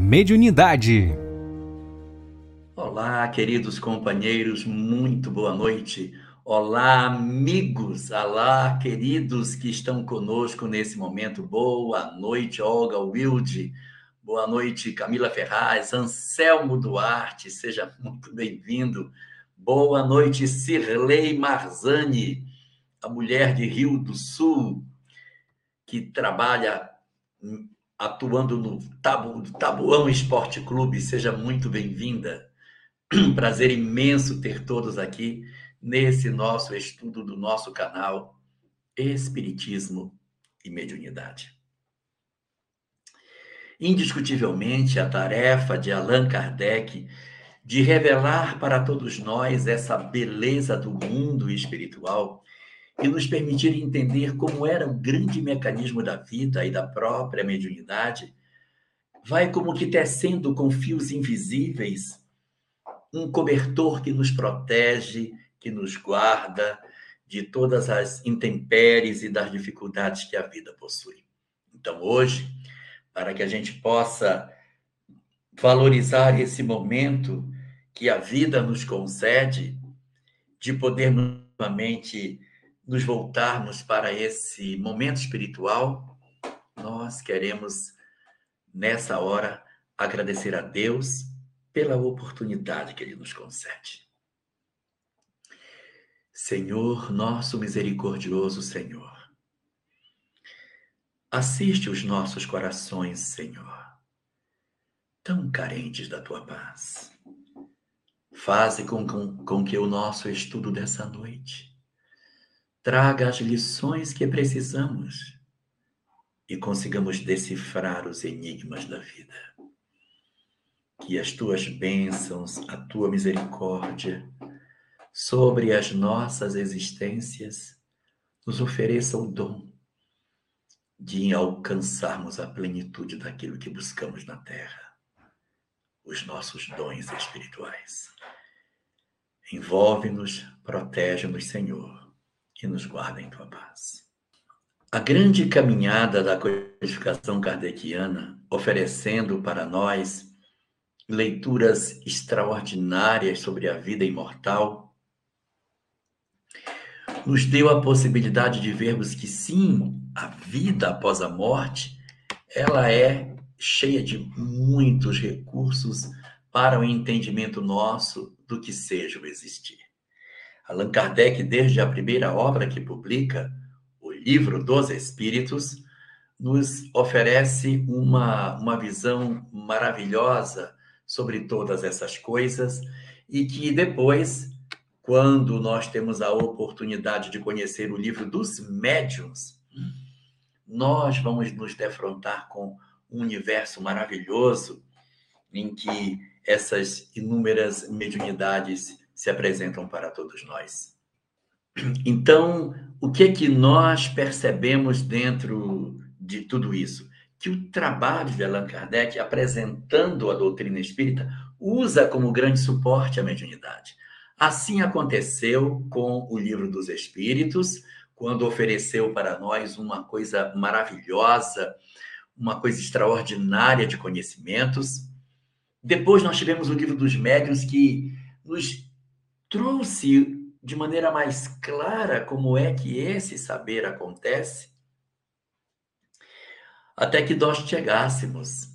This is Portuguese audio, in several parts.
Mediunidade. Olá, queridos companheiros, muito boa noite. Olá, amigos, olá, queridos que estão conosco nesse momento. Boa noite, Olga Wilde. Boa noite, Camila Ferraz, Anselmo Duarte, seja muito bem-vindo. Boa noite, Cirlei Marzani, a mulher de Rio do Sul, que trabalha atuando no Tabu, Tabuão Esporte Clube. Seja muito bem-vinda. Prazer imenso ter todos aqui nesse nosso estudo do nosso canal Espiritismo e Mediunidade. Indiscutivelmente, a tarefa de Allan Kardec de revelar para todos nós essa beleza do mundo espiritual e nos permitir entender como era o grande mecanismo da vida e da própria mediunidade, vai como que tecendo com fios invisíveis um cobertor que nos protege que nos guarda de todas as intempéries e das dificuldades que a vida possui. Então, hoje, para que a gente possa valorizar esse momento que a vida nos concede, de poder novamente nos voltarmos para esse momento espiritual, nós queremos, nessa hora, agradecer a Deus pela oportunidade que Ele nos concede. Senhor, nosso misericordioso Senhor, assiste os nossos corações, Senhor, tão carentes da tua paz. Faze com, com, com que o nosso estudo dessa noite traga as lições que precisamos e consigamos decifrar os enigmas da vida. Que as tuas bênçãos, a tua misericórdia, sobre as nossas existências, nos ofereça o dom de alcançarmos a plenitude daquilo que buscamos na Terra, os nossos dons espirituais. Envolve-nos, protege-nos, Senhor, e nos guarda em tua paz. A grande caminhada da codificação kardeciana, oferecendo para nós leituras extraordinárias sobre a vida imortal, nos deu a possibilidade de vermos que sim, a vida após a morte, ela é cheia de muitos recursos para o entendimento nosso do que seja o existir. Allan Kardec, desde a primeira obra que publica, o Livro dos Espíritos, nos oferece uma, uma visão maravilhosa sobre todas essas coisas e que depois quando nós temos a oportunidade de conhecer o livro dos médiuns, nós vamos nos defrontar com um universo maravilhoso em que essas inúmeras mediunidades se apresentam para todos nós. Então, o que é que nós percebemos dentro de tudo isso? Que o trabalho de Allan Kardec, apresentando a doutrina espírita, usa como grande suporte a mediunidade. Assim aconteceu com o Livro dos Espíritos, quando ofereceu para nós uma coisa maravilhosa, uma coisa extraordinária de conhecimentos. Depois nós tivemos o Livro dos Médiuns, que nos trouxe de maneira mais clara como é que esse saber acontece, até que nós chegássemos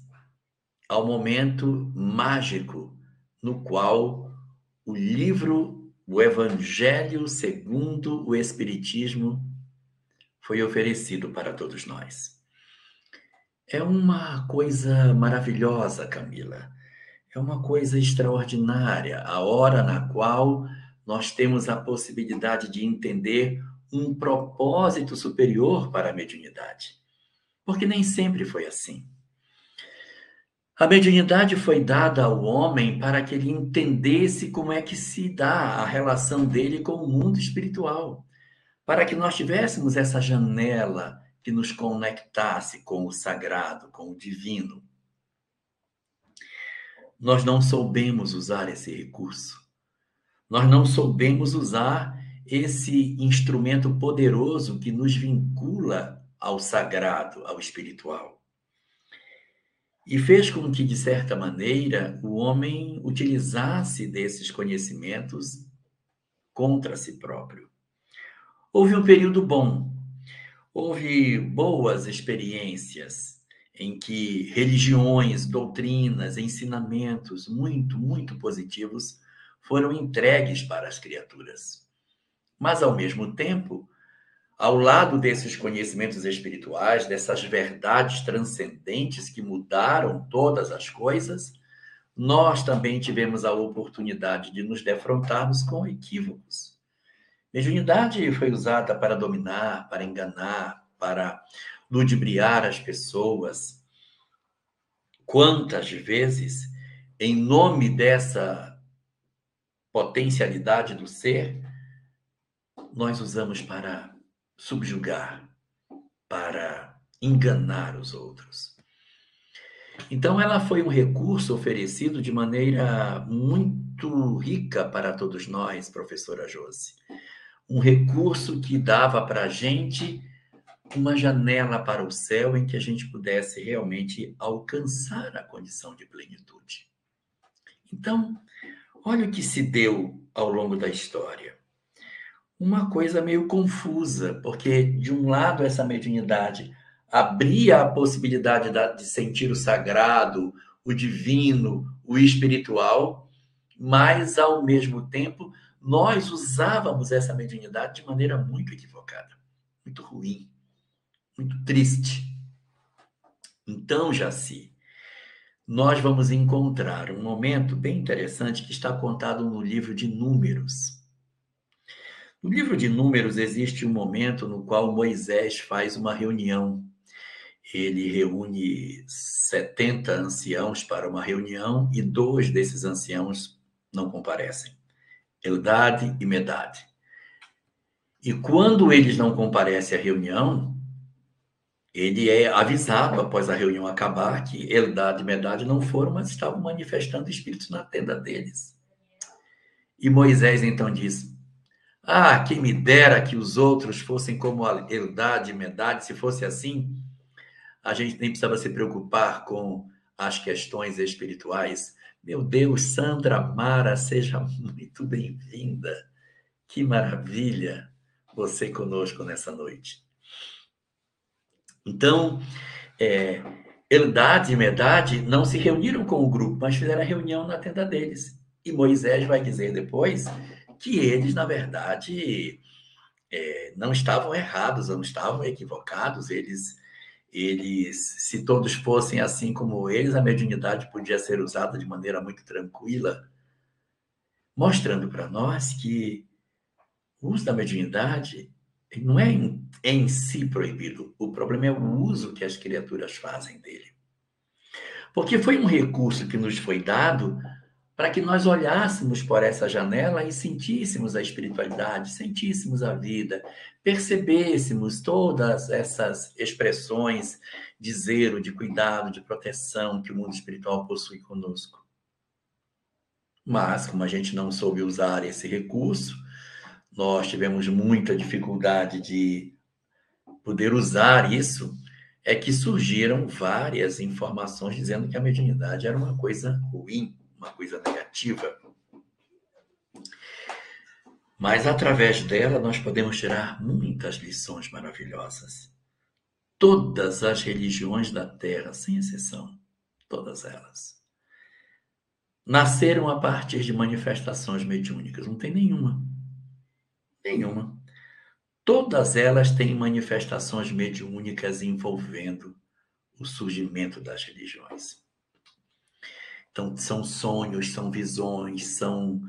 ao momento mágico no qual o livro O Evangelho segundo o Espiritismo foi oferecido para todos nós. É uma coisa maravilhosa, Camila. É uma coisa extraordinária, a hora na qual nós temos a possibilidade de entender um propósito superior para a mediunidade. Porque nem sempre foi assim. A mediunidade foi dada ao homem para que ele entendesse como é que se dá a relação dele com o mundo espiritual, para que nós tivéssemos essa janela que nos conectasse com o sagrado, com o divino. Nós não soubemos usar esse recurso. Nós não soubemos usar esse instrumento poderoso que nos vincula ao sagrado, ao espiritual. e fez com que, de certa maneira, o homem utilizasse desses conhecimentos contra si próprio. Houve um período bom, houve boas experiências em que religiões, doutrinas, ensinamentos muito, muito positivos foram entregues para as criaturas. Mas, ao mesmo tempo, ao lado desses conhecimentos espirituais, dessas verdades transcendentes que mudaram todas as coisas, nós também tivemos a oportunidade de nos defrontarmos com equívocos. Mediunidade foi usada para dominar, para enganar, para ludibriar as pessoas. Quantas vezes, em nome dessa potencialidade do ser, nós usamos para subjugar, para enganar os outros. Então, ela foi um recurso oferecido de maneira muito rica para todos nós, professora Josi. Um recurso que dava para a gente uma janela para o céu em que a gente pudesse realmente alcançar a condição de plenitude. Então, olha o que se deu ao longo da história uma coisa meio confusa, porque de um lado essa mediunidade abria a possibilidade de sentir o sagrado, o divino, o espiritual, mas ao mesmo tempo nós usávamos essa mediunidade de maneira muito equivocada, muito ruim, muito triste. Então, Jaci, nós vamos encontrar um momento bem interessante que está contado no livro de Números. No livro de Números existe um momento no qual Moisés faz uma reunião. Ele reúne 70 anciãos para uma reunião e dois desses anciãos não comparecem: Eldade e Medade. E quando eles não comparecem à reunião, ele é avisado após a reunião acabar que Eldade e Medade não foram, mas estavam manifestando espíritos na tenda deles. E Moisés então diz: ah, quem me dera que os outros fossem como a Eldade e Medade. Se fosse assim, a gente nem precisava se preocupar com as questões espirituais. Meu Deus, Sandra Mara, seja muito bem-vinda. Que maravilha você conosco nessa noite. Então, é, Eldade e Medade não se reuniram com o grupo, mas fizeram a reunião na tenda deles. E Moisés vai dizer depois que eles, na verdade, é, não estavam errados, não estavam equivocados, eles, eles, se todos fossem assim como eles, a mediunidade podia ser usada de maneira muito tranquila, mostrando para nós que o uso da mediunidade não é em, em si proibido, o problema é o uso que as criaturas fazem dele. Porque foi um recurso que nos foi dado para que nós olhássemos por essa janela e sentíssemos a espiritualidade, sentíssemos a vida, percebêssemos todas essas expressões de zelo, de cuidado, de proteção que o mundo espiritual possui conosco. Mas, como a gente não soube usar esse recurso, nós tivemos muita dificuldade de poder usar isso, é que surgiram várias informações dizendo que a mediunidade era uma coisa ruim uma coisa negativa. Mas através dela nós podemos tirar muitas lições maravilhosas. Todas as religiões da Terra, sem exceção, todas elas, nasceram a partir de manifestações mediúnicas. Não tem nenhuma. Nenhuma. Todas elas têm manifestações mediúnicas envolvendo o surgimento das religiões. Então, são sonhos, são visões, são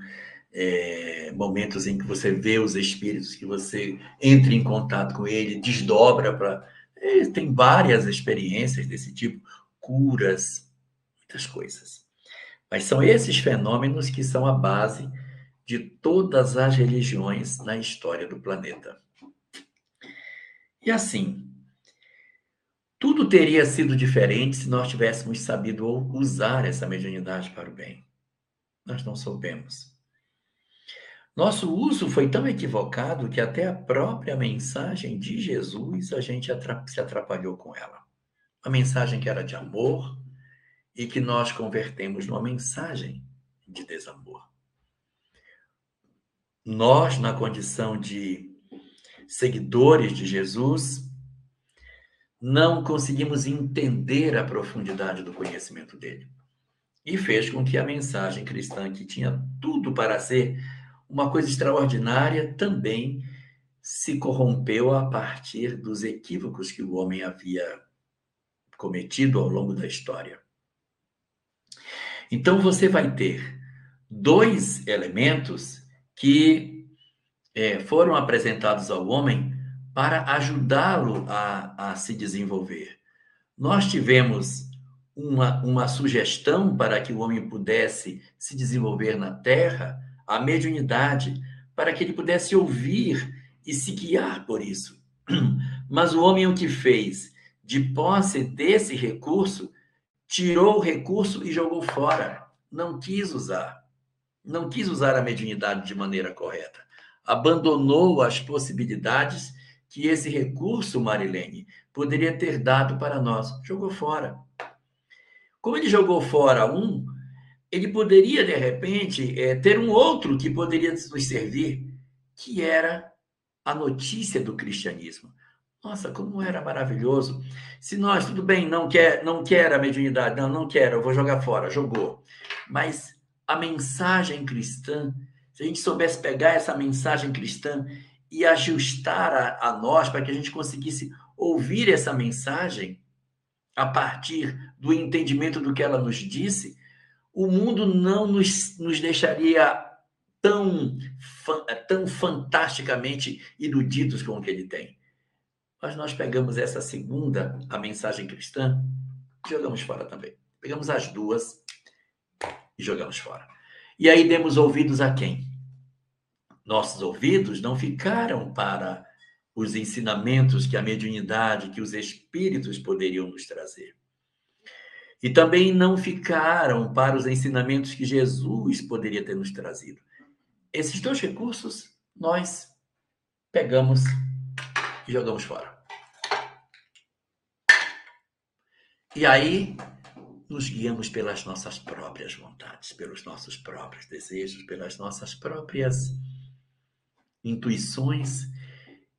é, momentos em que você vê os espíritos, que você entra em contato com ele, desdobra para. É, tem várias experiências desse tipo, curas, muitas coisas. Mas são esses fenômenos que são a base de todas as religiões na história do planeta. E assim, tudo teria sido diferente se nós tivéssemos sabido usar essa mediunidade para o bem. Nós não soubemos. Nosso uso foi tão equivocado que até a própria mensagem de Jesus a gente se atrapalhou com ela. Uma mensagem que era de amor, e que nós convertemos numa mensagem de desamor. Nós, na condição de seguidores de Jesus, não conseguimos entender a profundidade do conhecimento dele. E fez com que a mensagem cristã, que tinha tudo para ser uma coisa extraordinária, também se corrompeu a partir dos equívocos que o homem havia cometido ao longo da história. Então você vai ter dois elementos que é, foram apresentados ao homem para ajudá-lo a, a se desenvolver. Nós tivemos uma, uma sugestão para que o homem pudesse se desenvolver na terra, a mediunidade, para que ele pudesse ouvir e se guiar por isso. Mas o homem o que fez? De posse desse recurso, tirou o recurso e jogou fora. Não quis usar. Não quis usar a mediunidade de maneira correta. Abandonou as possibilidades que esse recurso, Marilene, poderia ter dado para nós. Jogou fora. Como ele jogou fora um, ele poderia, de repente, é, ter um outro que poderia nos servir, que era a notícia do cristianismo. Nossa, como era maravilhoso. Se nós, tudo bem, não quer, não quer a mediunidade, não, não quero, eu vou jogar fora, jogou. Mas a mensagem cristã, se a gente soubesse pegar essa mensagem cristã e ajustar a, a nós para que a gente conseguisse ouvir essa mensagem a partir do entendimento do que ela nos disse, o mundo não nos, nos deixaria tão, tão fantasticamente iludidos com o que ele tem. Mas nós pegamos essa segunda, a mensagem cristã, jogamos fora também. Pegamos as duas e jogamos fora. E aí demos ouvidos a quem? Nossos ouvidos não ficaram para os ensinamentos que a mediunidade, que os espíritos poderiam nos trazer. E também não ficaram para os ensinamentos que Jesus poderia ter nos trazido. Esses dois recursos nós pegamos e jogamos fora. E aí nos guiamos pelas nossas próprias vontades, pelos nossos próprios desejos, pelas nossas próprias intuições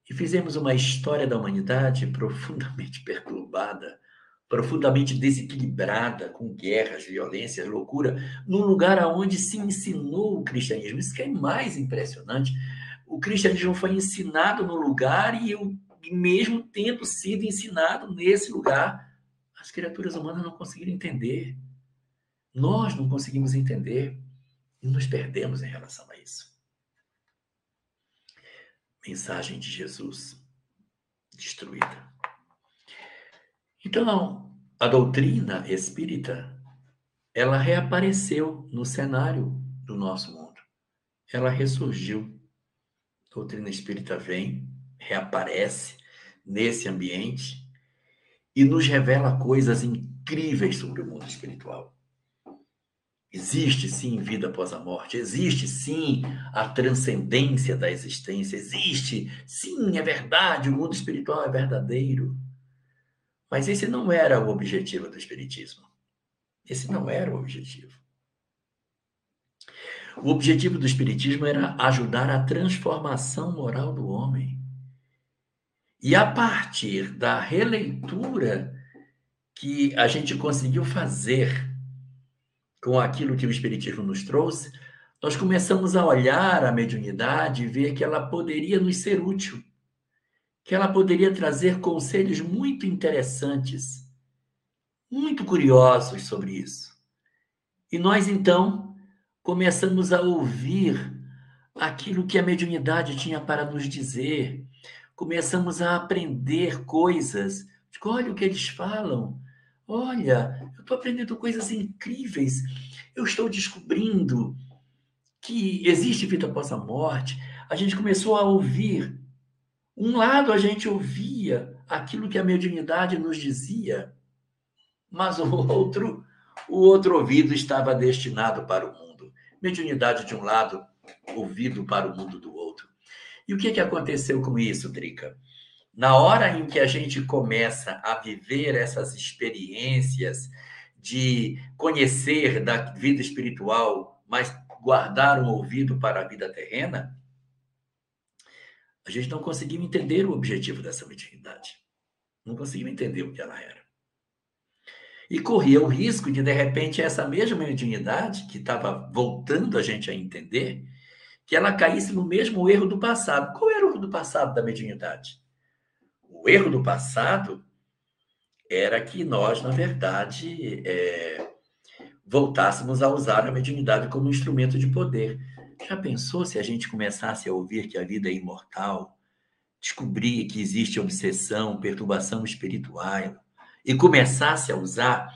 e fizemos uma história da humanidade profundamente perturbada, profundamente desequilibrada, com guerras, violências, loucura, num lugar onde se ensinou o cristianismo. Isso que é mais impressionante. O cristianismo foi ensinado no lugar e, eu, mesmo tendo sido ensinado nesse lugar, as criaturas humanas não conseguiram entender. Nós não conseguimos entender e nos perdemos em relação a isso. Mensagem de Jesus destruída. Então, a doutrina espírita, ela reapareceu no cenário do nosso mundo. Ela ressurgiu. A doutrina espírita vem, reaparece nesse ambiente e nos revela coisas incríveis sobre o mundo espiritual. Existe sim vida após a morte, existe sim a transcendência da existência, existe sim, é verdade, o mundo espiritual é verdadeiro. Mas esse não era o objetivo do Espiritismo. Esse não era o objetivo. O objetivo do Espiritismo era ajudar a transformação moral do homem. E a partir da releitura que a gente conseguiu fazer com aquilo que o Espiritismo nos trouxe, nós começamos a olhar a mediunidade e ver que ela poderia nos ser útil, que ela poderia trazer conselhos muito interessantes, muito curiosos sobre isso. E nós, então, começamos a ouvir aquilo que a mediunidade tinha para nos dizer, começamos a aprender coisas. Olha o que eles falam. Olha, eu estou aprendendo coisas incríveis. Eu estou descobrindo que existe vida após a morte. A gente começou a ouvir. Um lado a gente ouvia aquilo que a mediunidade nos dizia, mas o outro, o outro ouvido estava destinado para o mundo. Mediunidade de um lado, ouvido para o mundo do outro. E o que, que aconteceu com isso, Drica? Na hora em que a gente começa a viver essas experiências de conhecer da vida espiritual, mas guardar um ouvido para a vida terrena, a gente não conseguiu entender o objetivo dessa mediunidade. Não conseguiu entender o que ela era. E corria o risco de, de repente, essa mesma mediunidade, que estava voltando a gente a entender, que ela caísse no mesmo erro do passado. Qual era o erro do passado da mediunidade? O erro do passado era que nós, na verdade, é, voltássemos a usar a mediunidade como instrumento de poder. Já pensou se a gente começasse a ouvir que a vida é imortal, descobrir que existe obsessão, perturbação espiritual, e começasse a usar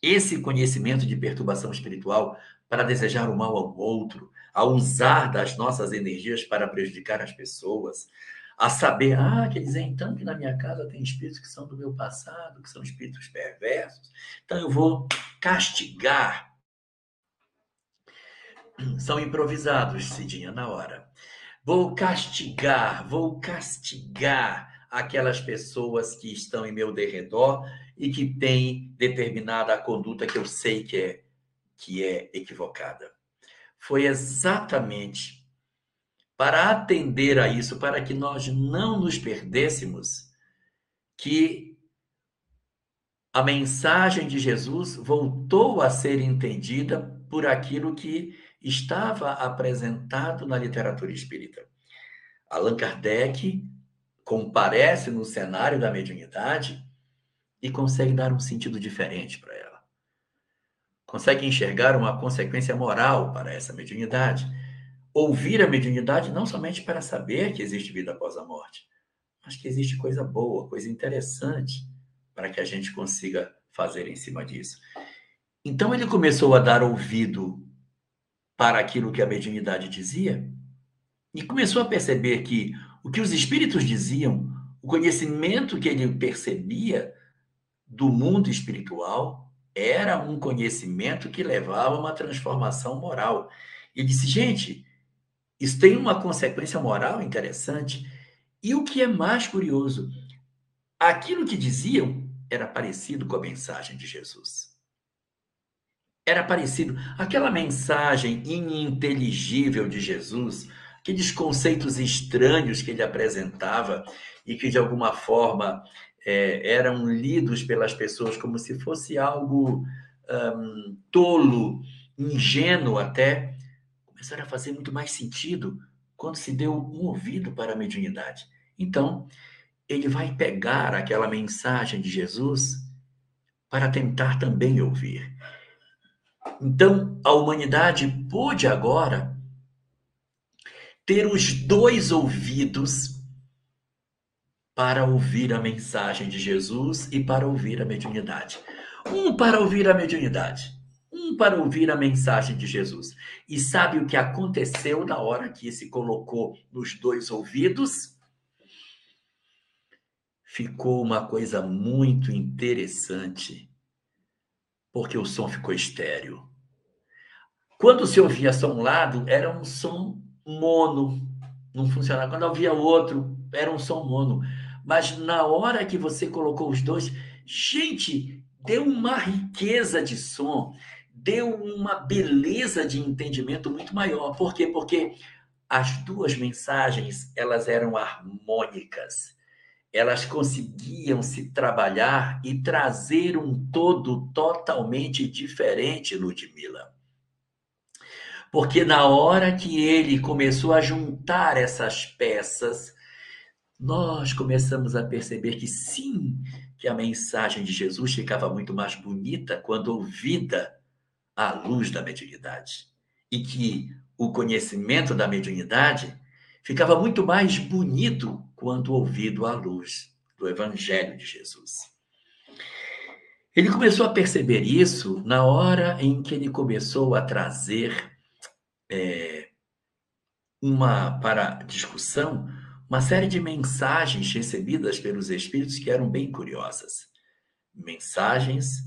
esse conhecimento de perturbação espiritual para desejar o mal ao outro, a usar das nossas energias para prejudicar as pessoas, a saber, ah, quer dizer então que na minha casa tem espíritos que são do meu passado, que são espíritos perversos, então eu vou castigar. São improvisados, Cidinha, na hora. Vou castigar, vou castigar aquelas pessoas que estão em meu derredor e que têm determinada conduta que eu sei que é, que é equivocada. Foi exatamente para atender a isso, para que nós não nos perdêssemos, que a mensagem de Jesus voltou a ser entendida por aquilo que estava apresentado na literatura espírita. Allan Kardec comparece no cenário da mediunidade e consegue dar um sentido diferente para ela. Consegue enxergar uma consequência moral para essa mediunidade ouvir a mediunidade não somente para saber que existe vida após a morte, mas que existe coisa boa, coisa interessante para que a gente consiga fazer em cima disso. Então ele começou a dar ouvido para aquilo que a mediunidade dizia e começou a perceber que o que os espíritos diziam, o conhecimento que ele percebia do mundo espiritual, era um conhecimento que levava a uma transformação moral. Ele disse, gente, isso tem uma consequência moral interessante. E o que é mais curioso, aquilo que diziam era parecido com a mensagem de Jesus. Era parecido. Aquela mensagem ininteligível de Jesus, aqueles conceitos estranhos que ele apresentava e que, de alguma forma, é, eram lidos pelas pessoas como se fosse algo um, tolo, ingênuo até, começaram a fazer muito mais sentido quando se deu um ouvido para a mediunidade. Então, ele vai pegar aquela mensagem de Jesus para tentar também ouvir. Então, a humanidade pôde agora ter os dois ouvidos para ouvir a mensagem de Jesus e para ouvir a mediunidade. Um para ouvir a mediunidade um para ouvir a mensagem de Jesus. E sabe o que aconteceu na hora que se colocou nos dois ouvidos? Ficou uma coisa muito interessante, porque o som ficou estéreo. Quando se ouvia só um lado, era um som mono, não funcionava. Quando ouvia outro, era um som mono. Mas na hora que você colocou os dois, gente, deu uma riqueza de som deu uma beleza de entendimento muito maior. Por quê? Porque as duas mensagens, elas eram harmônicas. Elas conseguiam se trabalhar e trazer um todo totalmente diferente, Ludmilla. Porque na hora que ele começou a juntar essas peças, nós começamos a perceber que sim, que a mensagem de Jesus ficava muito mais bonita quando ouvida à luz da mediunidade. E que o conhecimento da mediunidade ficava muito mais bonito quando ouvido à luz do Evangelho de Jesus. Ele começou a perceber isso na hora em que ele começou a trazer é, uma para discussão uma série de mensagens recebidas pelos espíritos que eram bem curiosas. Mensagens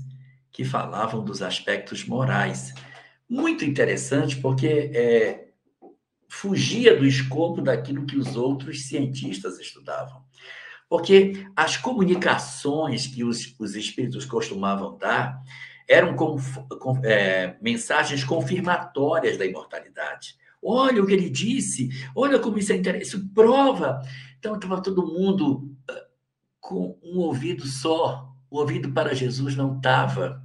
que falavam dos aspectos morais. Muito interessante, porque é, fugia do escopo daquilo que os outros cientistas estudavam. Porque as comunicações que os, os espíritos costumavam dar eram com, com, é, mensagens confirmatórias da imortalidade. Olha o que ele disse, olha como isso é interessante, isso prova. Então estava todo mundo ah, com um ouvido só, o ouvido para Jesus não estava.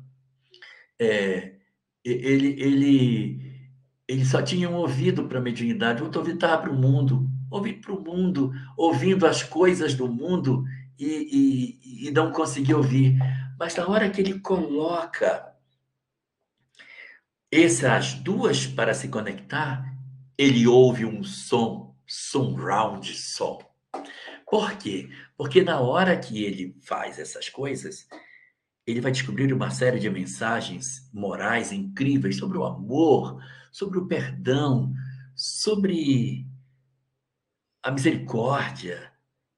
É, ele, ele, ele só tinha um ouvido para a mediunidade, outro ouvido estava para o mundo, ouvido para o mundo, ouvindo as coisas do mundo e, e, e não conseguia ouvir. Mas na hora que ele coloca essas duas para se conectar, ele ouve um som, surround som. Por quê? Porque na hora que ele faz essas coisas, ele vai descobrir uma série de mensagens morais incríveis sobre o amor, sobre o perdão, sobre a misericórdia,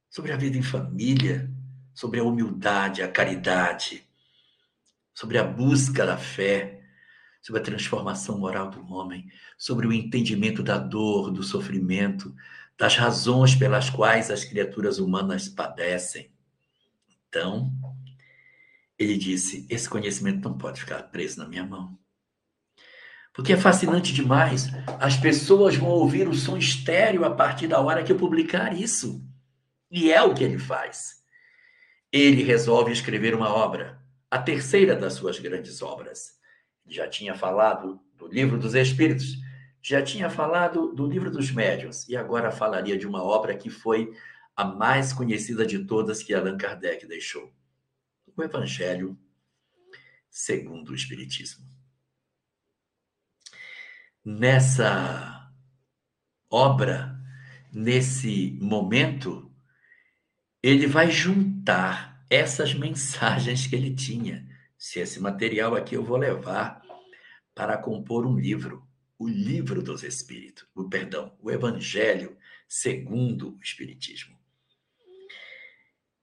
sobre a vida em família, sobre a humildade, a caridade, sobre a busca da fé, sobre a transformação moral do homem, sobre o entendimento da dor, do sofrimento, das razões pelas quais as criaturas humanas padecem. Então, ele disse: esse conhecimento não pode ficar preso na minha mão. Porque é fascinante demais. As pessoas vão ouvir o som estéreo a partir da hora que eu publicar isso. E é o que ele faz. Ele resolve escrever uma obra, a terceira das suas grandes obras. Já tinha falado do livro dos Espíritos, já tinha falado do livro dos Médiuns, e agora falaria de uma obra que foi a mais conhecida de todas que Allan Kardec deixou: o Evangelho segundo o Espiritismo nessa obra, nesse momento, ele vai juntar essas mensagens que ele tinha. Se esse material aqui eu vou levar para compor um livro, o livro dos Espíritos, o perdão, o Evangelho segundo o Espiritismo.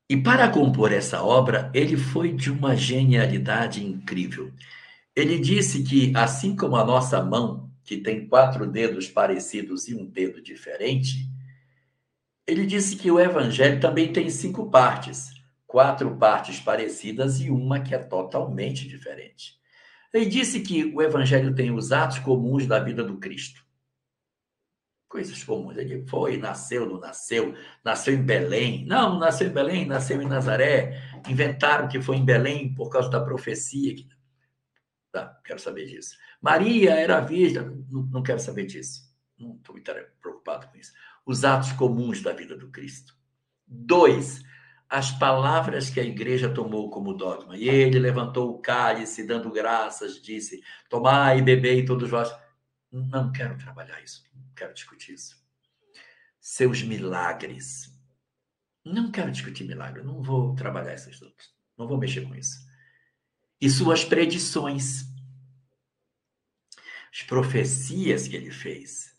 E para compor essa obra, ele foi de uma genialidade incrível. Ele disse que, assim como a nossa mão que tem quatro dedos parecidos e um dedo diferente, ele disse que o evangelho também tem cinco partes, quatro partes parecidas e uma que é totalmente diferente. Ele disse que o evangelho tem os atos comuns da vida do Cristo. Coisas comuns. Ele foi, nasceu, não nasceu, nasceu em Belém. Não, nasceu em Belém, nasceu em Nazaré. Inventaram que foi em Belém por causa da profecia. Tá, quero saber disso. Maria era virgem, não, não quero saber disso. Não estou muito preocupado com isso. Os atos comuns da vida do Cristo. Dois, as palavras que a igreja tomou como dogma. E ele levantou o cálice, dando graças, disse: Tomai e bebei todos vós. Não quero trabalhar isso, não quero discutir isso. Seus milagres. Não quero discutir milagre, não vou trabalhar esses outros, não vou mexer com isso. E suas predições as profecias que ele fez.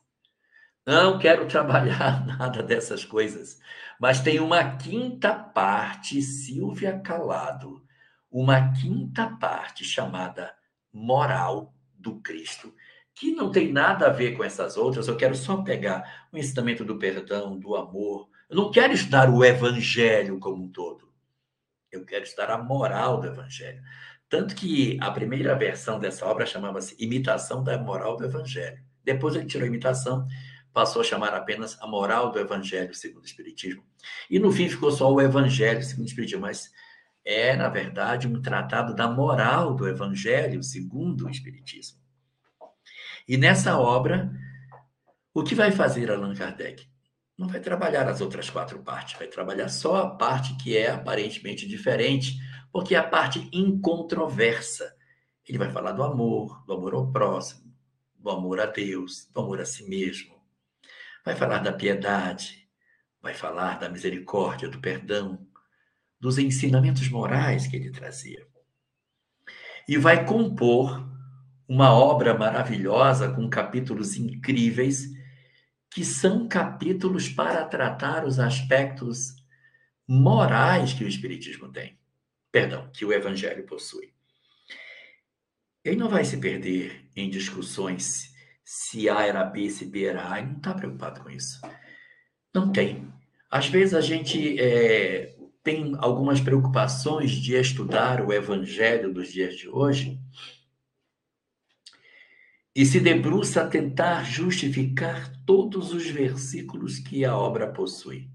Não quero trabalhar nada dessas coisas, mas tem uma quinta parte, Silvia Calado, uma quinta parte chamada moral do Cristo, que não tem nada a ver com essas outras. Eu quero só pegar o ensinamento do perdão, do amor. Eu não quero estudar o evangelho como um todo. Eu quero estudar a moral do evangelho. Tanto que a primeira versão dessa obra chamava-se Imitação da Moral do Evangelho. Depois ele tirou a imitação, passou a chamar apenas a Moral do Evangelho segundo o Espiritismo. E no fim ficou só o Evangelho segundo o Espiritismo, mas é, na verdade, um tratado da moral do Evangelho segundo o Espiritismo. E nessa obra, o que vai fazer Allan Kardec? Não vai trabalhar as outras quatro partes, vai trabalhar só a parte que é aparentemente diferente porque é a parte incontroversa. Ele vai falar do amor, do amor ao próximo, do amor a Deus, do amor a si mesmo. Vai falar da piedade, vai falar da misericórdia, do perdão, dos ensinamentos morais que ele trazia. E vai compor uma obra maravilhosa com capítulos incríveis, que são capítulos para tratar os aspectos morais que o Espiritismo tem perdão, que o Evangelho possui. Ele não vai se perder em discussões se A era B, se B era A, ele não está preocupado com isso. Não tem. Às vezes a gente, é, tem algumas preocupações de estudar o evangelho dos dias de hoje e se debruça a tentar justificar todos os versículos que a obra possui.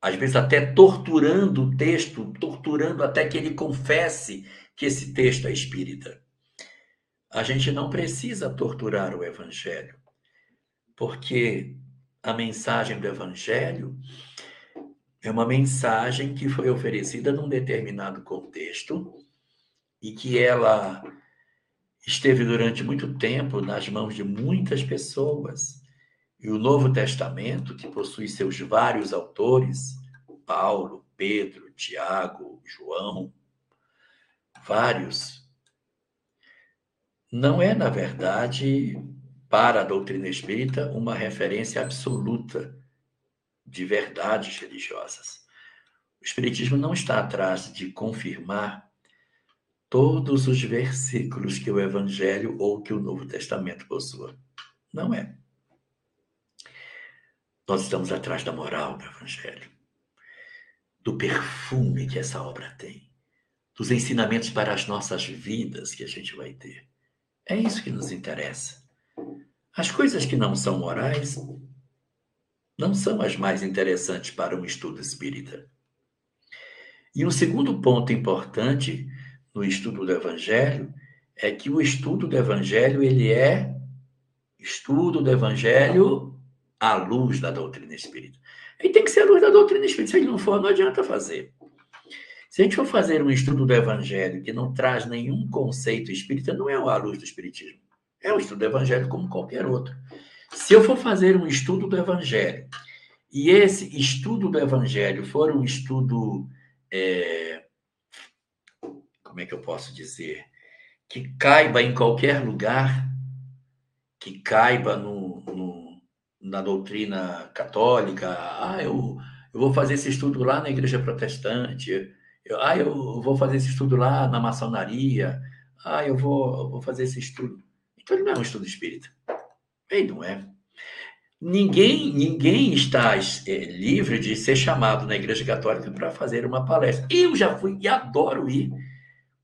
Às vezes até torturando o texto, torturando até que ele confesse que esse texto é espírita. A gente não precisa torturar o evangelho, porque a mensagem do evangelho é uma mensagem que foi oferecida num determinado contexto e que ela esteve durante muito tempo nas mãos de muitas pessoas. E o Novo Testamento, que possui seus vários autores, Paulo, Pedro, Tiago, João, vários, não é, na verdade, para a doutrina espírita, uma referência absoluta de verdades religiosas. O Espiritismo não está atrás de confirmar todos os versículos que o Evangelho ou que o Novo Testamento possua. Não é. Nós estamos atrás da moral do Evangelho, do perfume que essa obra tem, dos ensinamentos para as nossas vidas que a gente vai ter. É isso que nos interessa. As coisas que não são morais não são as mais interessantes para um estudo espírita. E um segundo ponto importante no estudo do evangelho é que o estudo do evangelho ele é estudo do evangelho à luz da doutrina espírita. E tem que ser a luz da doutrina espírita. Se ele não for, não adianta fazer. Se a gente for fazer um estudo do evangelho que não traz nenhum conceito espírita, não é a luz do espiritismo. É um estudo do evangelho como qualquer outro. Se eu for fazer um estudo do Evangelho, e esse estudo do Evangelho for um estudo. É, como é que eu posso dizer? Que caiba em qualquer lugar, que caiba no, no, na doutrina católica. Ah, eu, eu vou fazer esse estudo lá na igreja protestante. Eu, ah, eu vou fazer esse estudo lá na maçonaria. Ah, eu vou, eu vou fazer esse estudo. Então, ele não é um estudo espírita. Ele não é. Ninguém, ninguém está é, livre de ser chamado na Igreja Católica para fazer uma palestra. Eu já fui e adoro ir.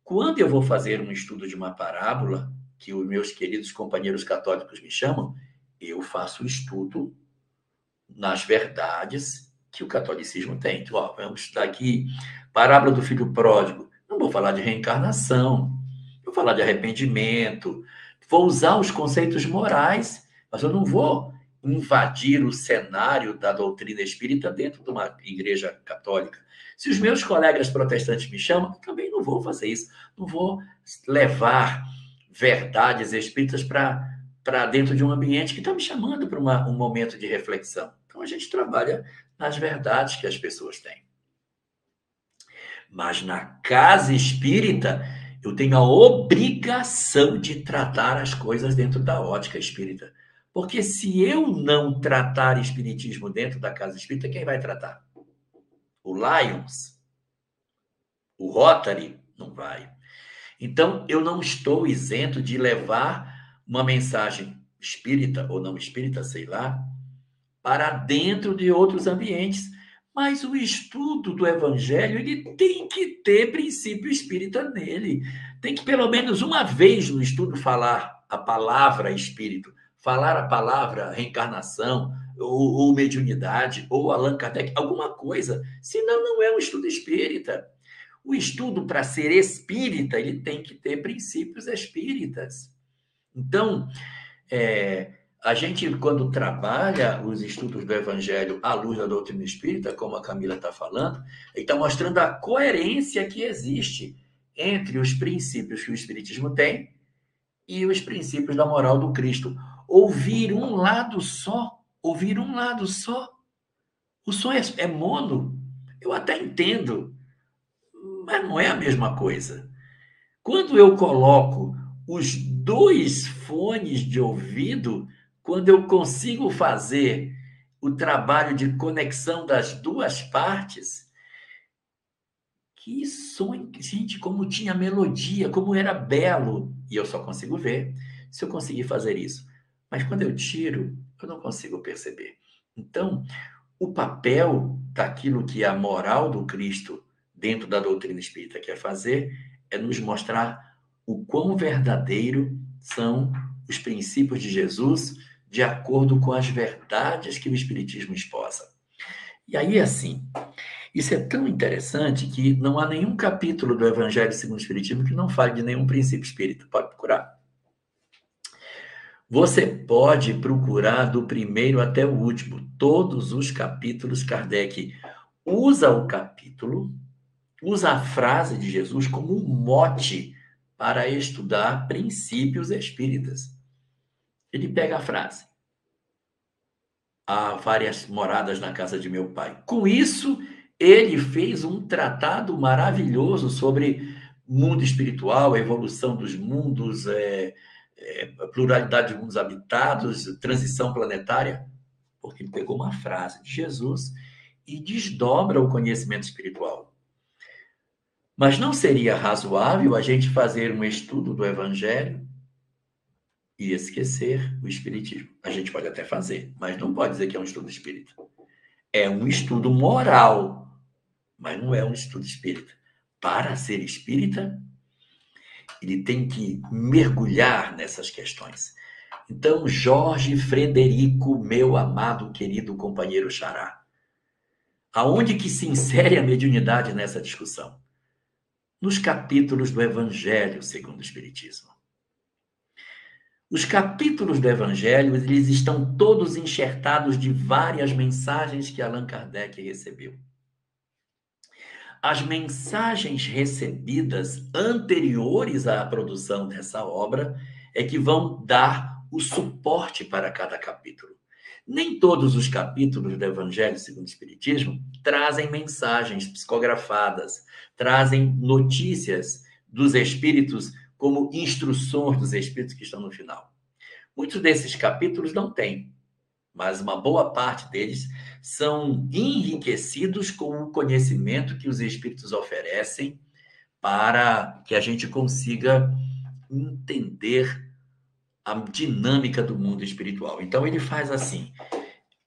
Quando eu vou fazer um estudo de uma parábola, que os meus queridos companheiros católicos me chamam, eu faço o estudo nas verdades que o catolicismo tem. Então, ó, vamos estudar aqui parábola do filho pródigo. Não vou falar de reencarnação, vou falar de arrependimento, vou usar os conceitos morais mas eu não vou invadir o cenário da doutrina espírita dentro de uma igreja católica. Se os meus colegas protestantes me chamam, também não vou fazer isso. Não vou levar verdades espíritas para dentro de um ambiente que está me chamando para um momento de reflexão. Então a gente trabalha nas verdades que as pessoas têm. Mas na casa espírita, eu tenho a obrigação de tratar as coisas dentro da ótica espírita. Porque se eu não tratar espiritismo dentro da casa espírita, quem vai tratar? O Lions? O Rotary? Não vai. Então, eu não estou isento de levar uma mensagem espírita ou não espírita, sei lá, para dentro de outros ambientes. Mas o estudo do evangelho, ele tem que ter princípio espírita nele. Tem que, pelo menos uma vez no estudo, falar a palavra espírito falar a palavra reencarnação, ou, ou mediunidade, ou Allan Kardec, alguma coisa, senão não é um estudo espírita. O estudo, para ser espírita, ele tem que ter princípios espíritas. Então, é, a gente, quando trabalha os estudos do Evangelho à luz da doutrina espírita, como a Camila está falando, está mostrando a coerência que existe entre os princípios que o Espiritismo tem e os princípios da moral do Cristo ouvir um lado só, ouvir um lado só. O som é, é mono, eu até entendo, mas não é a mesma coisa. Quando eu coloco os dois fones de ouvido, quando eu consigo fazer o trabalho de conexão das duas partes, que som, gente, como tinha melodia, como era belo, e eu só consigo ver se eu conseguir fazer isso. Mas quando eu tiro, eu não consigo perceber. Então, o papel daquilo que a moral do Cristo dentro da doutrina espírita quer fazer é nos mostrar o quão verdadeiro são os princípios de Jesus de acordo com as verdades que o Espiritismo esposa. E aí, assim, isso é tão interessante que não há nenhum capítulo do Evangelho segundo o Espiritismo que não fale de nenhum princípio espírita. Pode procurar. Você pode procurar do primeiro até o último. Todos os capítulos, Kardec usa o capítulo, usa a frase de Jesus como um mote para estudar princípios espíritas. Ele pega a frase: Há várias moradas na casa de meu pai. Com isso, ele fez um tratado maravilhoso sobre mundo espiritual, evolução dos mundos, é, é, pluralidade de mundos habitados, transição planetária, porque ele pegou uma frase de Jesus e desdobra o conhecimento espiritual. Mas não seria razoável a gente fazer um estudo do Evangelho e esquecer o Espiritismo. A gente pode até fazer, mas não pode dizer que é um estudo espírita. É um estudo moral, mas não é um estudo espírita. Para ser espírita, ele tem que mergulhar nessas questões. Então, Jorge Frederico, meu amado, querido companheiro Xará, aonde que se insere a mediunidade nessa discussão? Nos capítulos do Evangelho segundo o Espiritismo. Os capítulos do Evangelho, eles estão todos enxertados de várias mensagens que Allan Kardec recebeu. As mensagens recebidas anteriores à produção dessa obra é que vão dar o suporte para cada capítulo. Nem todos os capítulos do Evangelho segundo o Espiritismo trazem mensagens psicografadas, trazem notícias dos espíritos como instruções dos espíritos que estão no final. Muitos desses capítulos não têm, mas uma boa parte deles são enriquecidos com o conhecimento que os espíritos oferecem para que a gente consiga entender a dinâmica do mundo espiritual. Então ele faz assim: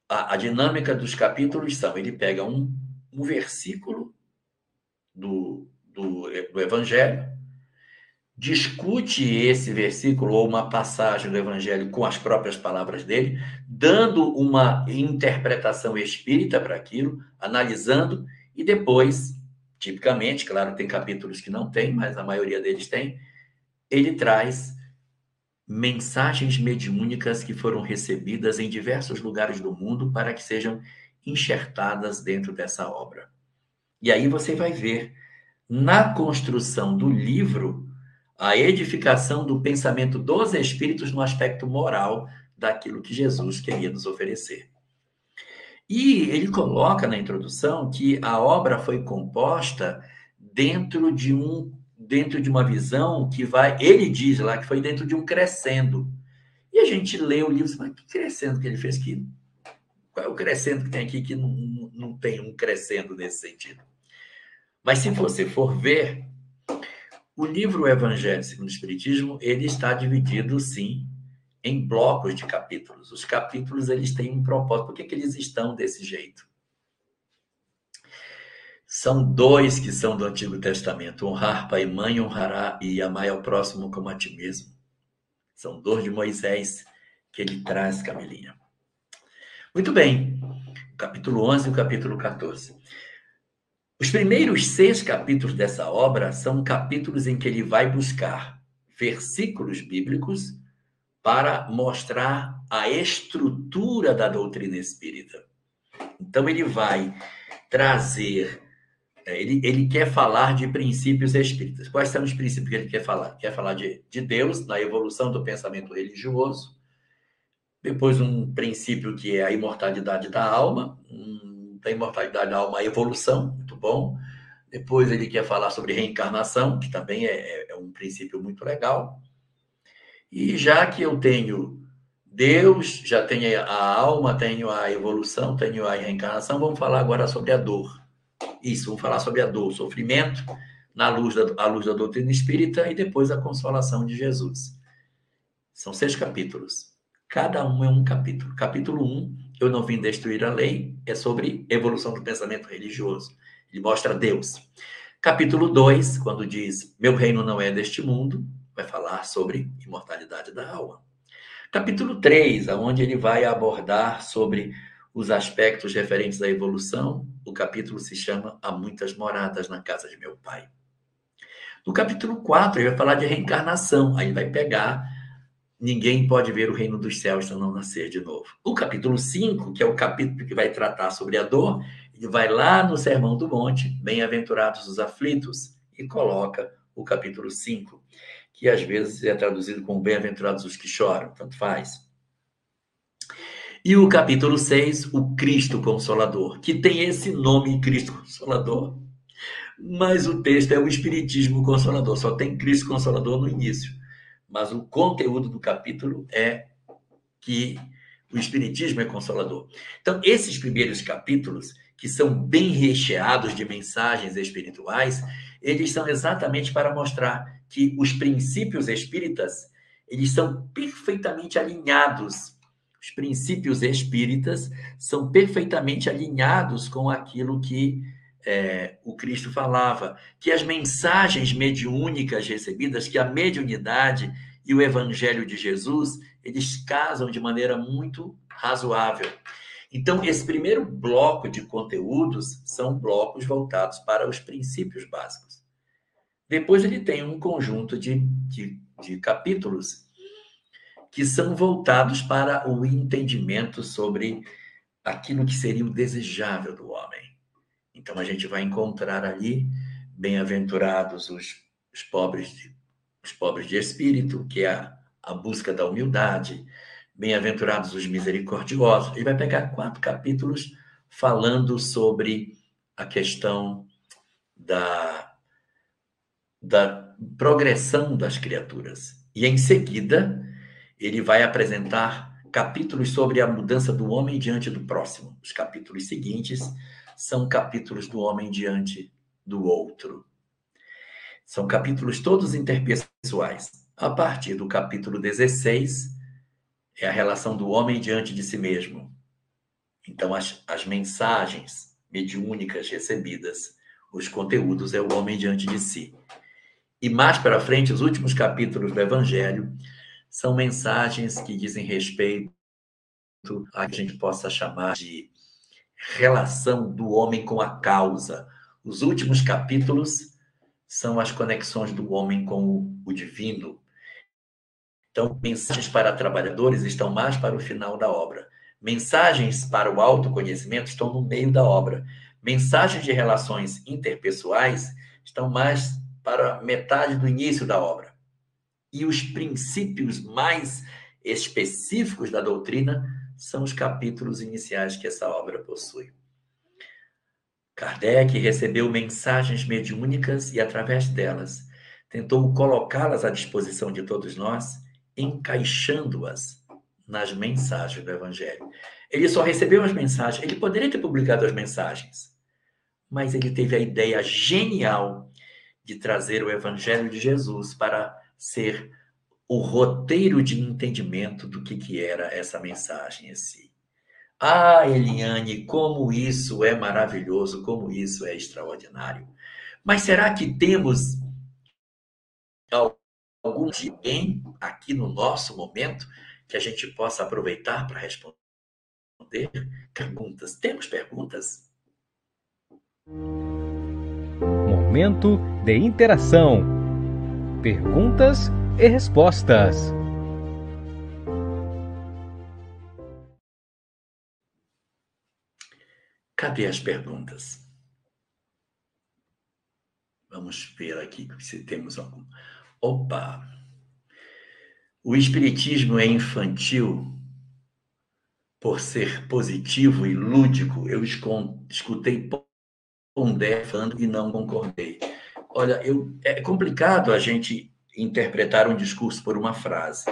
a, a dinâmica dos capítulos são: ele pega um, um versículo do, do, do Evangelho, discute esse versículo ou uma passagem do Evangelho com as próprias palavras dele, dando uma interpretação espírita para aquilo, analisando e depois, tipicamente, claro, tem capítulos que não tem, mas a maioria deles tem, ele traz mensagens mediúnicas que foram recebidas em diversos lugares do mundo para que sejam enxertadas dentro dessa obra. E aí você vai ver na construção do livro a edificação do pensamento dos espíritos no aspecto moral daquilo que Jesus queria nos oferecer. E ele coloca na introdução que a obra foi composta dentro de um dentro de uma visão que vai, ele diz lá que foi dentro de um crescendo. E a gente lê o livro, mas que crescendo que ele fez que qual é o crescendo que tem aqui que não, não tem um crescendo nesse sentido? Mas se você for ver, o livro Evangelho segundo o Espiritismo, ele está dividido, sim, em blocos de capítulos. Os capítulos, eles têm um propósito. Por que, que eles estão desse jeito? São dois que são do Antigo Testamento. Honrar pai e mãe, honrará e amar ao próximo como a ti mesmo. São dois de Moisés que ele traz, Camilinha. Muito bem. Capítulo 11 e o capítulo 14. Os primeiros seis capítulos dessa obra são capítulos em que ele vai buscar versículos bíblicos para mostrar a estrutura da doutrina espírita. Então, ele vai trazer, é, ele, ele quer falar de princípios espíritas. Quais são os princípios que ele quer falar? Quer falar de, de Deus, na evolução do pensamento religioso, depois um princípio que é a imortalidade da alma, da imortalidade da alma, a evolução, bom. Depois ele quer falar sobre reencarnação, que também é, é, é um princípio muito legal. E já que eu tenho Deus, já tenho a alma, tenho a evolução, tenho a reencarnação, vamos falar agora sobre a dor. Isso, vamos falar sobre a dor, sofrimento, na luz da, luz da doutrina espírita e depois a consolação de Jesus. São seis capítulos. Cada um é um capítulo. Capítulo 1 um Eu não vim destruir a lei, é sobre evolução do pensamento religioso. Ele mostra Deus. Capítulo 2, quando diz: Meu reino não é deste mundo, vai falar sobre imortalidade da alma. Capítulo 3, onde ele vai abordar sobre os aspectos referentes à evolução, o capítulo se chama Há muitas moradas na casa de meu pai. No capítulo 4, ele vai falar de reencarnação, aí vai pegar ninguém pode ver o reino dos céus se não nascer de novo. O capítulo 5, que é o capítulo que vai tratar sobre a dor, ele vai lá no Sermão do Monte, bem-aventurados os aflitos, e coloca o capítulo 5, que às vezes é traduzido como bem-aventurados os que choram, tanto faz. E o capítulo 6, o Cristo Consolador, que tem esse nome, Cristo Consolador, mas o texto é o Espiritismo Consolador, só tem Cristo Consolador no início. Mas o conteúdo do capítulo é que o Espiritismo é consolador. Então, esses primeiros capítulos, que são bem recheados de mensagens espirituais, eles são exatamente para mostrar que os princípios espíritas, eles são perfeitamente alinhados os princípios espíritas são perfeitamente alinhados com aquilo que é, o Cristo falava, que as mensagens mediúnicas recebidas, que a mediunidade e o Evangelho de Jesus, eles casam de maneira muito razoável. Então, esse primeiro bloco de conteúdos são blocos voltados para os princípios básicos. Depois ele tem um conjunto de, de, de capítulos que são voltados para o entendimento sobre aquilo que seria o desejável do homem. Então a gente vai encontrar ali bem-aventurados os, os, pobres de, os pobres de espírito, que é a, a busca da humildade, bem-aventurados os misericordiosos. Ele vai pegar quatro capítulos falando sobre a questão da, da progressão das criaturas. E em seguida, ele vai apresentar capítulos sobre a mudança do homem diante do próximo. Os capítulos seguintes são capítulos do homem diante do outro. São capítulos todos interpessoais. A partir do capítulo 16, é a relação do homem diante de si mesmo. Então, as, as mensagens mediúnicas recebidas, os conteúdos é o homem diante de si. E mais para frente, os últimos capítulos do Evangelho são mensagens que dizem respeito a que a gente possa chamar de relação do homem com a causa. Os últimos capítulos são as conexões do homem com o divino. Então, mensagens para trabalhadores estão mais para o final da obra. Mensagens para o autoconhecimento estão no meio da obra. Mensagens de relações interpessoais estão mais para metade do início da obra e os princípios mais específicos da doutrina são os capítulos iniciais que essa obra possui. Kardec recebeu mensagens mediúnicas e, através delas, tentou colocá-las à disposição de todos nós, encaixando-as nas mensagens do Evangelho. Ele só recebeu as mensagens, ele poderia ter publicado as mensagens, mas ele teve a ideia genial de trazer o Evangelho de Jesus para ser o roteiro de entendimento do que, que era essa mensagem em si. Ah, Eliane, como isso é maravilhoso, como isso é extraordinário. Mas será que temos algum alguém aqui no nosso momento que a gente possa aproveitar para responder perguntas? Temos perguntas? Momento de interação Perguntas e respostas. Cadê as perguntas? Vamos ver aqui se temos algum. Opa! O espiritismo é infantil por ser positivo e lúdico. Eu escutei Pondé falando e não concordei. Olha, eu, é complicado a gente interpretar um discurso por uma frase.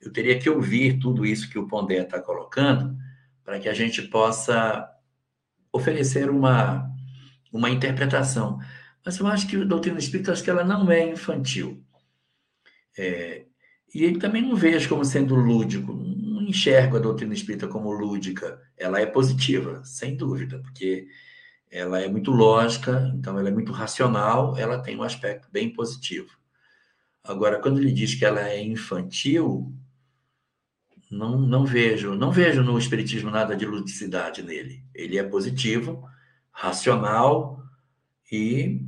Eu teria que ouvir tudo isso que o Pondé está colocando para que a gente possa oferecer uma, uma interpretação. Mas eu acho que a doutrina espírita, acho que ela não é infantil. É, e ele também não vejo como sendo lúdico. não enxergo a doutrina espírita como lúdica. Ela é positiva, sem dúvida, porque ela é muito lógica, então ela é muito racional, ela tem um aspecto bem positivo. Agora, quando ele diz que ela é infantil, não, não vejo, não vejo no espiritismo nada de ludicidade nele. Ele é positivo, racional e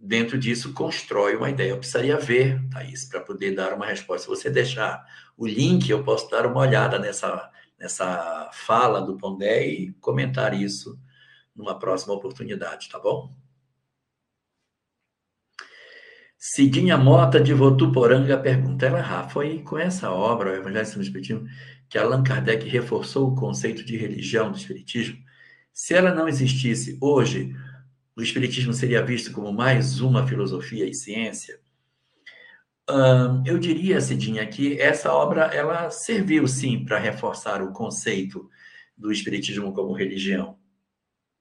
dentro disso constrói uma ideia. Eu precisaria ver, Thaís, para poder dar uma resposta. Se você deixar o link, eu posso dar uma olhada nessa, nessa fala do Pondé e comentar isso numa próxima oportunidade, tá bom? Cidinha Mota de Votuporanga pergunta: ela, Rafa, foi com essa obra, o Evangelho do Espiritismo, que Allan Kardec reforçou o conceito de religião do Espiritismo? Se ela não existisse hoje, o Espiritismo seria visto como mais uma filosofia e ciência? Eu diria, Cidinha, que essa obra ela serviu sim para reforçar o conceito do Espiritismo como religião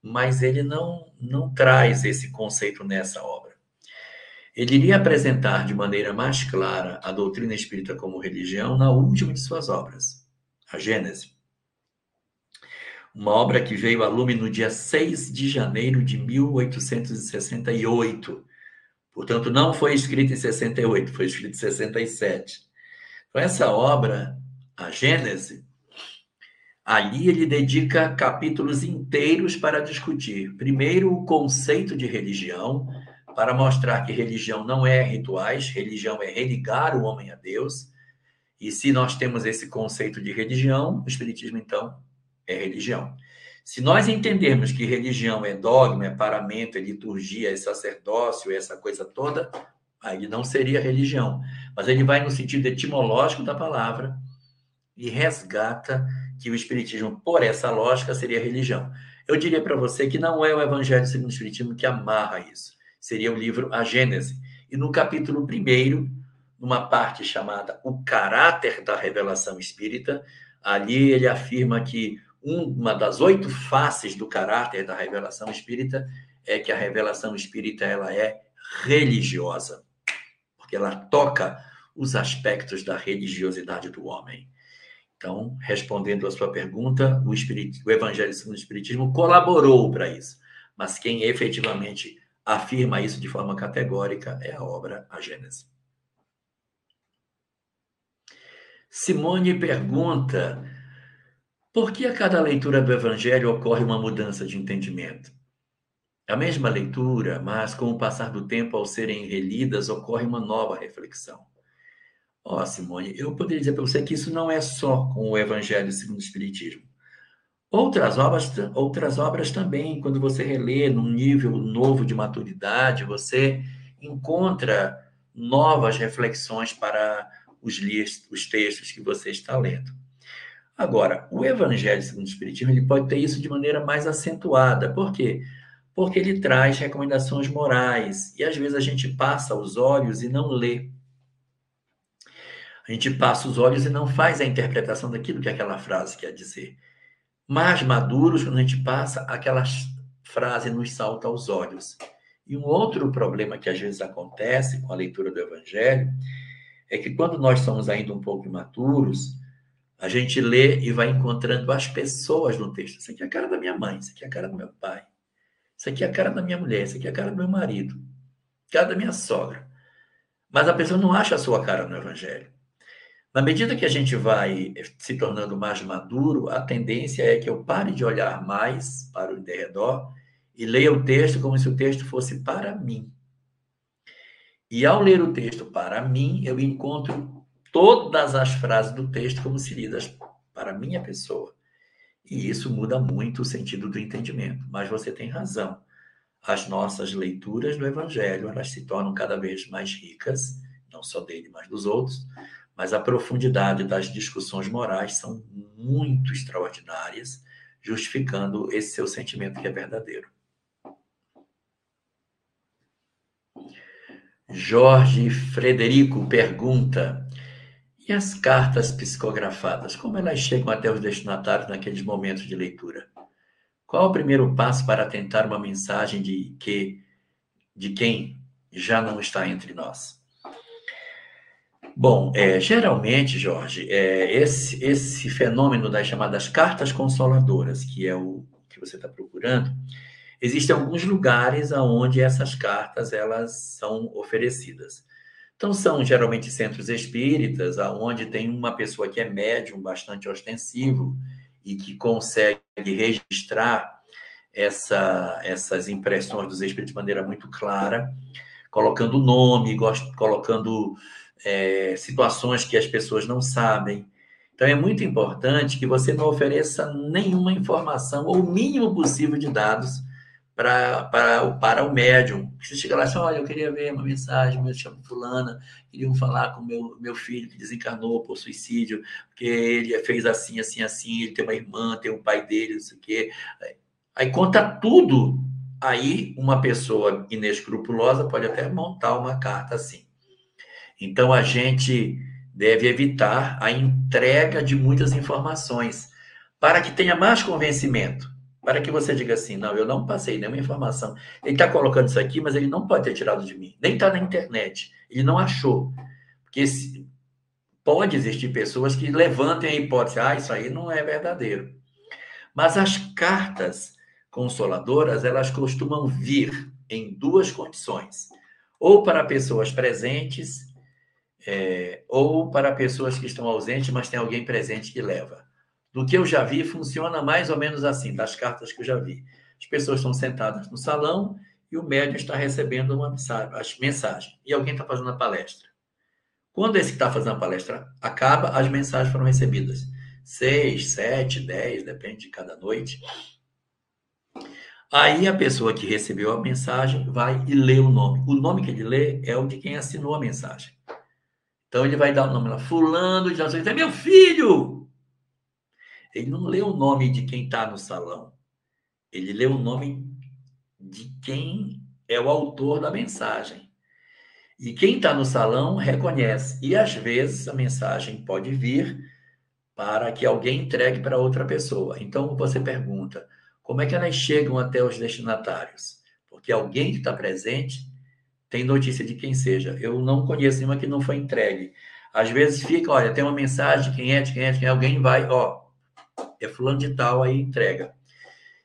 mas ele não, não traz esse conceito nessa obra. Ele iria apresentar de maneira mais clara a doutrina espírita como religião na última de suas obras, a Gênese. Uma obra que veio a lume no dia 6 de janeiro de 1868. Portanto, não foi escrita em 68, foi escrita em 67. Então, essa obra, a Gênese, Ali ele dedica capítulos inteiros para discutir, primeiro, o conceito de religião, para mostrar que religião não é rituais, religião é religar o homem a Deus. E se nós temos esse conceito de religião, o Espiritismo, então, é religião. Se nós entendermos que religião é dogma, é paramento, é liturgia, é sacerdócio, é essa coisa toda, aí não seria religião. Mas ele vai no sentido etimológico da palavra e resgata que o Espiritismo, por essa lógica, seria religião. Eu diria para você que não é o Evangelho segundo o Espiritismo que amarra isso. Seria o livro A Gênese. E no capítulo 1, numa parte chamada O Caráter da Revelação Espírita, ali ele afirma que uma das oito faces do caráter da revelação espírita é que a revelação espírita ela é religiosa, porque ela toca os aspectos da religiosidade do homem. Então, respondendo a sua pergunta, o, o Evangelho segundo o Espiritismo colaborou para isso. Mas quem efetivamente afirma isso de forma categórica é a obra A Gênese. Simone pergunta: por que a cada leitura do Evangelho ocorre uma mudança de entendimento? A mesma leitura, mas com o passar do tempo, ao serem relidas, ocorre uma nova reflexão. Ó, oh, Simone, eu poderia dizer para você que isso não é só com o Evangelho segundo o Espiritismo. Outras obras, outras obras também, quando você relê num nível novo de maturidade, você encontra novas reflexões para os, os textos que você está lendo. Agora, o Evangelho segundo o Espiritismo ele pode ter isso de maneira mais acentuada. Por quê? Porque ele traz recomendações morais e às vezes a gente passa os olhos e não lê. A gente passa os olhos e não faz a interpretação daquilo que aquela frase quer dizer. Mais maduros, quando a gente passa, aquela frase nos salta aos olhos. E um outro problema que às vezes acontece com a leitura do Evangelho é que quando nós somos ainda um pouco imaturos, a gente lê e vai encontrando as pessoas no texto. Isso aqui é a cara da minha mãe, isso aqui é a cara do meu pai, isso aqui é a cara da minha mulher, isso aqui é a cara do meu marido, cara da minha sogra. Mas a pessoa não acha a sua cara no Evangelho. Na medida que a gente vai se tornando mais maduro, a tendência é que eu pare de olhar mais para o derredor e leia o texto como se o texto fosse para mim. E ao ler o texto para mim, eu encontro todas as frases do texto como se lidas para minha pessoa. E isso muda muito o sentido do entendimento. Mas você tem razão. As nossas leituras do Evangelho, elas se tornam cada vez mais ricas, não só dele, mas dos outros, mas a profundidade das discussões morais são muito extraordinárias, justificando esse seu sentimento que é verdadeiro. Jorge Frederico pergunta: e as cartas psicografadas, como elas chegam até os destinatários naqueles momentos de leitura? Qual o primeiro passo para tentar uma mensagem de que de quem já não está entre nós? Bom, é, geralmente, Jorge, é, esse, esse fenômeno das chamadas cartas consoladoras, que é o que você está procurando, existem alguns lugares onde essas cartas elas são oferecidas. Então, são geralmente centros espíritas, onde tem uma pessoa que é médium bastante ostensivo e que consegue registrar essa, essas impressões dos espíritos de maneira muito clara, colocando nome, colocando é, situações que as pessoas não sabem. Então, é muito importante que você não ofereça nenhuma informação, ou o mínimo possível de dados, para, para, para o médium. Você chega lá e fala, olha, eu queria ver uma mensagem, me chamo fulana, queriam falar com meu meu filho que desencarnou por suicídio, porque ele fez assim, assim, assim, ele tem uma irmã, tem um pai dele, não sei o quê. Aí conta tudo. Aí uma pessoa inescrupulosa pode até montar uma carta assim. Então a gente deve evitar a entrega de muitas informações para que tenha mais convencimento para que você diga assim, não, eu não passei nenhuma informação. Ele está colocando isso aqui, mas ele não pode ter tirado de mim. Nem está na internet. Ele não achou. Porque se, pode existir pessoas que levantem a hipótese, ah, isso aí não é verdadeiro. Mas as cartas consoladoras, elas costumam vir em duas condições. Ou para pessoas presentes, é, ou para pessoas que estão ausentes, mas tem alguém presente que leva do que eu já vi, funciona mais ou menos assim, das cartas que eu já vi. As pessoas estão sentadas no salão e o médium está recebendo uma mensagem, e alguém está fazendo a palestra. Quando esse que está fazendo a palestra acaba, as mensagens foram recebidas. Seis, sete, dez, depende de cada noite. Aí a pessoa que recebeu a mensagem vai e lê o nome. O nome que ele lê é o de quem assinou a mensagem. Então ele vai dar o nome lá, fulano de é meu filho! Ele não lê o nome de quem está no salão. Ele lê o nome de quem é o autor da mensagem. E quem está no salão reconhece. E às vezes a mensagem pode vir para que alguém entregue para outra pessoa. Então você pergunta: como é que elas chegam até os destinatários? Porque alguém que está presente tem notícia de quem seja. Eu não conheço nenhuma que não foi entregue. Às vezes fica, olha, tem uma mensagem quem é, de quem é, de quem é, alguém vai, ó, é fulano de tal, aí entrega.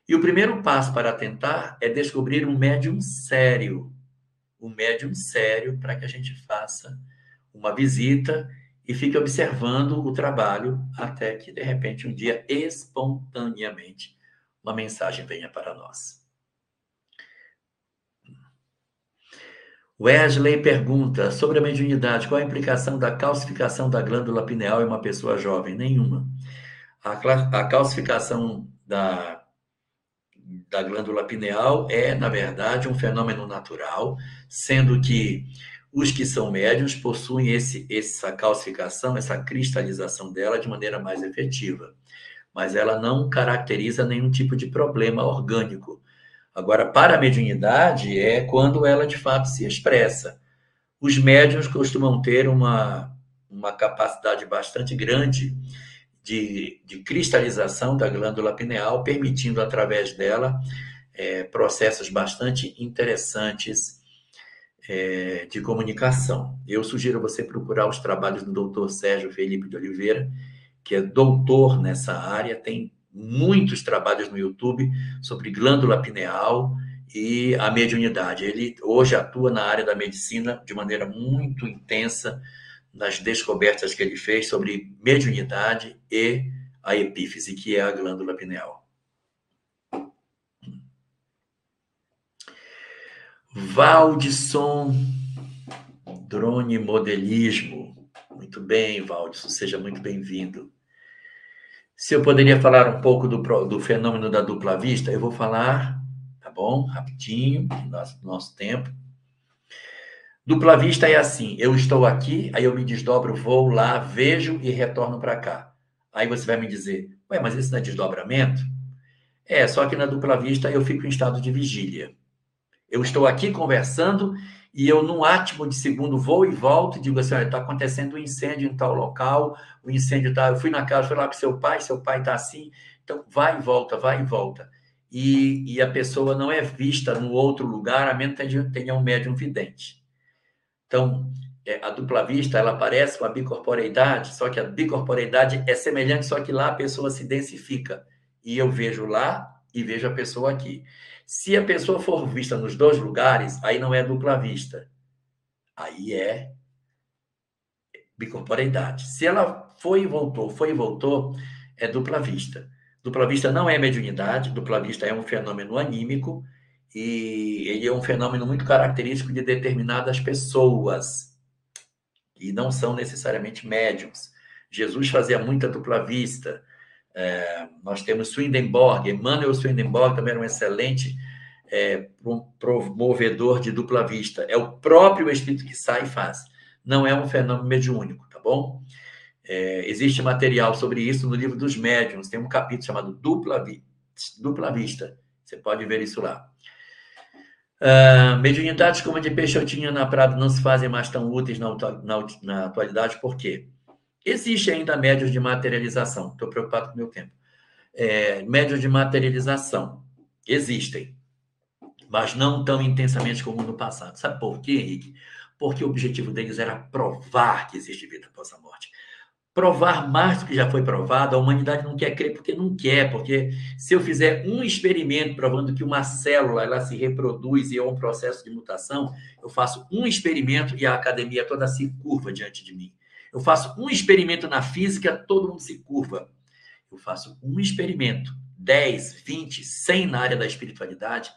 E o primeiro passo para tentar é descobrir um médium sério. Um médium sério para que a gente faça uma visita e fique observando o trabalho até que, de repente, um dia, espontaneamente, uma mensagem venha para nós. Wesley pergunta sobre a mediunidade: qual a implicação da calcificação da glândula pineal em uma pessoa jovem? Nenhuma. A, calcificação da, da glândula pineal é, na verdade, um fenômeno natural, sendo que os que são médios possuem esse, essa calcificação, essa cristalização dela de maneira mais efetiva. Mas ela não caracteriza nenhum tipo de problema orgânico. Agora, para a mediunidade, é quando ela de fato se expressa. Os médios costumam ter uma, uma capacidade bastante grande de, de cristalização da glândula pineal, permitindo, através dela, é, processos bastante interessantes é, de comunicação. Eu sugiro você procurar os trabalhos do doutor Sérgio Felipe de Oliveira, que é doutor nessa área, tem muitos trabalhos no YouTube sobre glândula pineal e a mediunidade. Ele hoje atua na área da medicina de maneira muito intensa, nas descobertas que ele fez sobre mediunidade e a epífise, que é a glândula pineal. Valdisson, drone modelismo. Muito bem, Valdisson, seja muito bem-vindo. Se eu poderia falar um pouco do, do fenômeno da dupla vista, eu vou falar, tá bom? Rapidinho, nosso, nosso tempo. Dupla vista é assim: eu estou aqui, aí eu me desdobro, vou lá, vejo e retorno para cá. Aí você vai me dizer, ué, mas isso não é desdobramento? É, só que na dupla vista eu fico em estado de vigília. Eu estou aqui conversando e eu, num átimo de segundo, vou e volto e digo assim: olha, está acontecendo um incêndio em tal local, o incêndio está. Eu fui na casa, fui lá com seu pai, seu pai está assim. Então, vai e volta, vai e volta. E, e a pessoa não é vista no outro lugar, a menos que tenha um médium vidente. Então, é, a dupla vista, ela parece com a bicorporeidade, só que a bicorporeidade é semelhante, só que lá a pessoa se densifica. E eu vejo lá e vejo a pessoa aqui. Se a pessoa for vista nos dois lugares, aí não é dupla vista. Aí é bicorporeidade. Se ela foi e voltou, foi e voltou, é dupla vista. Dupla vista não é mediunidade, dupla vista é um fenômeno anímico e ele é um fenômeno muito característico de determinadas pessoas e não são necessariamente médiums. Jesus fazia muita dupla vista. É, nós temos Swedenborg, Emmanuel Swedenborg também era um excelente é, promovedor de dupla vista. É o próprio espírito que sai e faz. Não é um fenômeno mediúnico, tá bom? É, existe material sobre isso no livro dos médiuns. Tem um capítulo chamado Dupla, Vi dupla Vista. Você pode ver isso lá. Uh, mediunidades como a de Peixotinho na Prado não se fazem mais tão úteis na, na, na atualidade, por quê? Existe ainda médios de materialização. Estou preocupado com o meu tempo. É, médios de materialização existem, mas não tão intensamente como no passado. Sabe por quê, Henrique? Porque o objetivo deles era provar que existe vida após a provar mais do que já foi provado. A humanidade não quer crer porque não quer, porque se eu fizer um experimento provando que uma célula ela se reproduz e é um processo de mutação, eu faço um experimento e a academia toda se curva diante de mim. Eu faço um experimento na física, todo mundo se curva. Eu faço um experimento, 10, 20, 100 na área da espiritualidade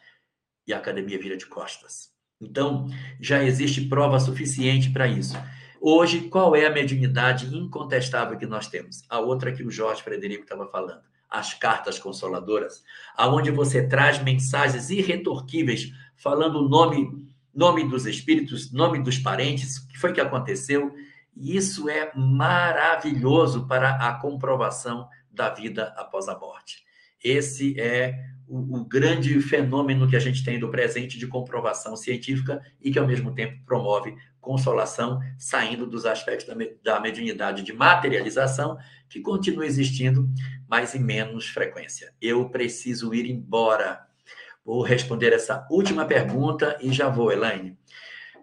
e a academia vira de costas. Então, já existe prova suficiente para isso. Hoje, qual é a mediunidade incontestável que nós temos? A outra que o Jorge Frederico estava falando, as cartas consoladoras, aonde você traz mensagens irretorquíveis falando o nome, nome dos espíritos, nome dos parentes, o que foi que aconteceu. E isso é maravilhoso para a comprovação da vida após a morte. Esse é o, o, grande fenômeno que a gente tem do presente de comprovação científica e que, ao mesmo tempo, promove consolação, saindo dos aspectos da, da mediunidade de materialização, que continua existindo, mas em menos frequência. Eu preciso ir embora. Vou responder essa última pergunta e já vou, Elaine.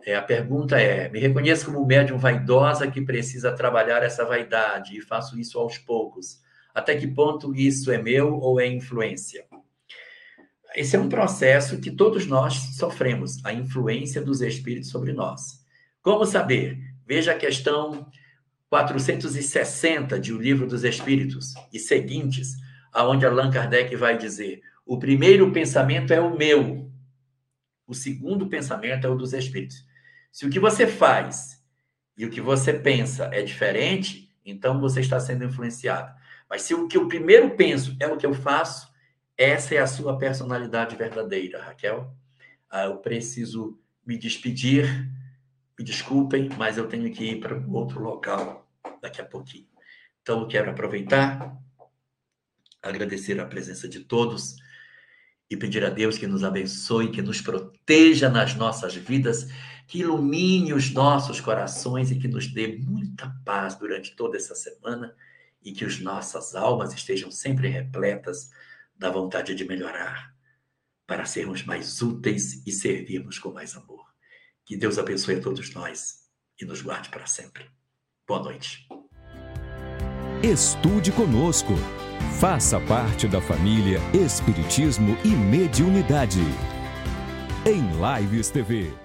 É, a pergunta é: me reconheço como médium vaidosa que precisa trabalhar essa vaidade e faço isso aos poucos. Até que ponto isso é meu ou é influência? Esse é um processo que todos nós sofremos, a influência dos espíritos sobre nós. Como saber? Veja a questão 460 de O Livro dos Espíritos e seguintes, aonde Allan Kardec vai dizer: o primeiro pensamento é o meu, o segundo pensamento é o dos espíritos. Se o que você faz e o que você pensa é diferente, então você está sendo influenciado. Mas se o que eu primeiro penso é o que eu faço, essa é a sua personalidade verdadeira, Raquel. Ah, eu preciso me despedir me desculpem, mas eu tenho que ir para outro local daqui a pouquinho. Então, eu quero aproveitar, agradecer a presença de todos e pedir a Deus que nos abençoe, que nos proteja nas nossas vidas, que ilumine os nossos corações e que nos dê muita paz durante toda essa semana e que as nossas almas estejam sempre repletas da vontade de melhorar, para sermos mais úteis e servirmos com mais amor. Que Deus abençoe a todos nós e nos guarde para sempre. Boa noite. Estude conosco. Faça parte da família Espiritismo e Mediunidade. Em Lives TV.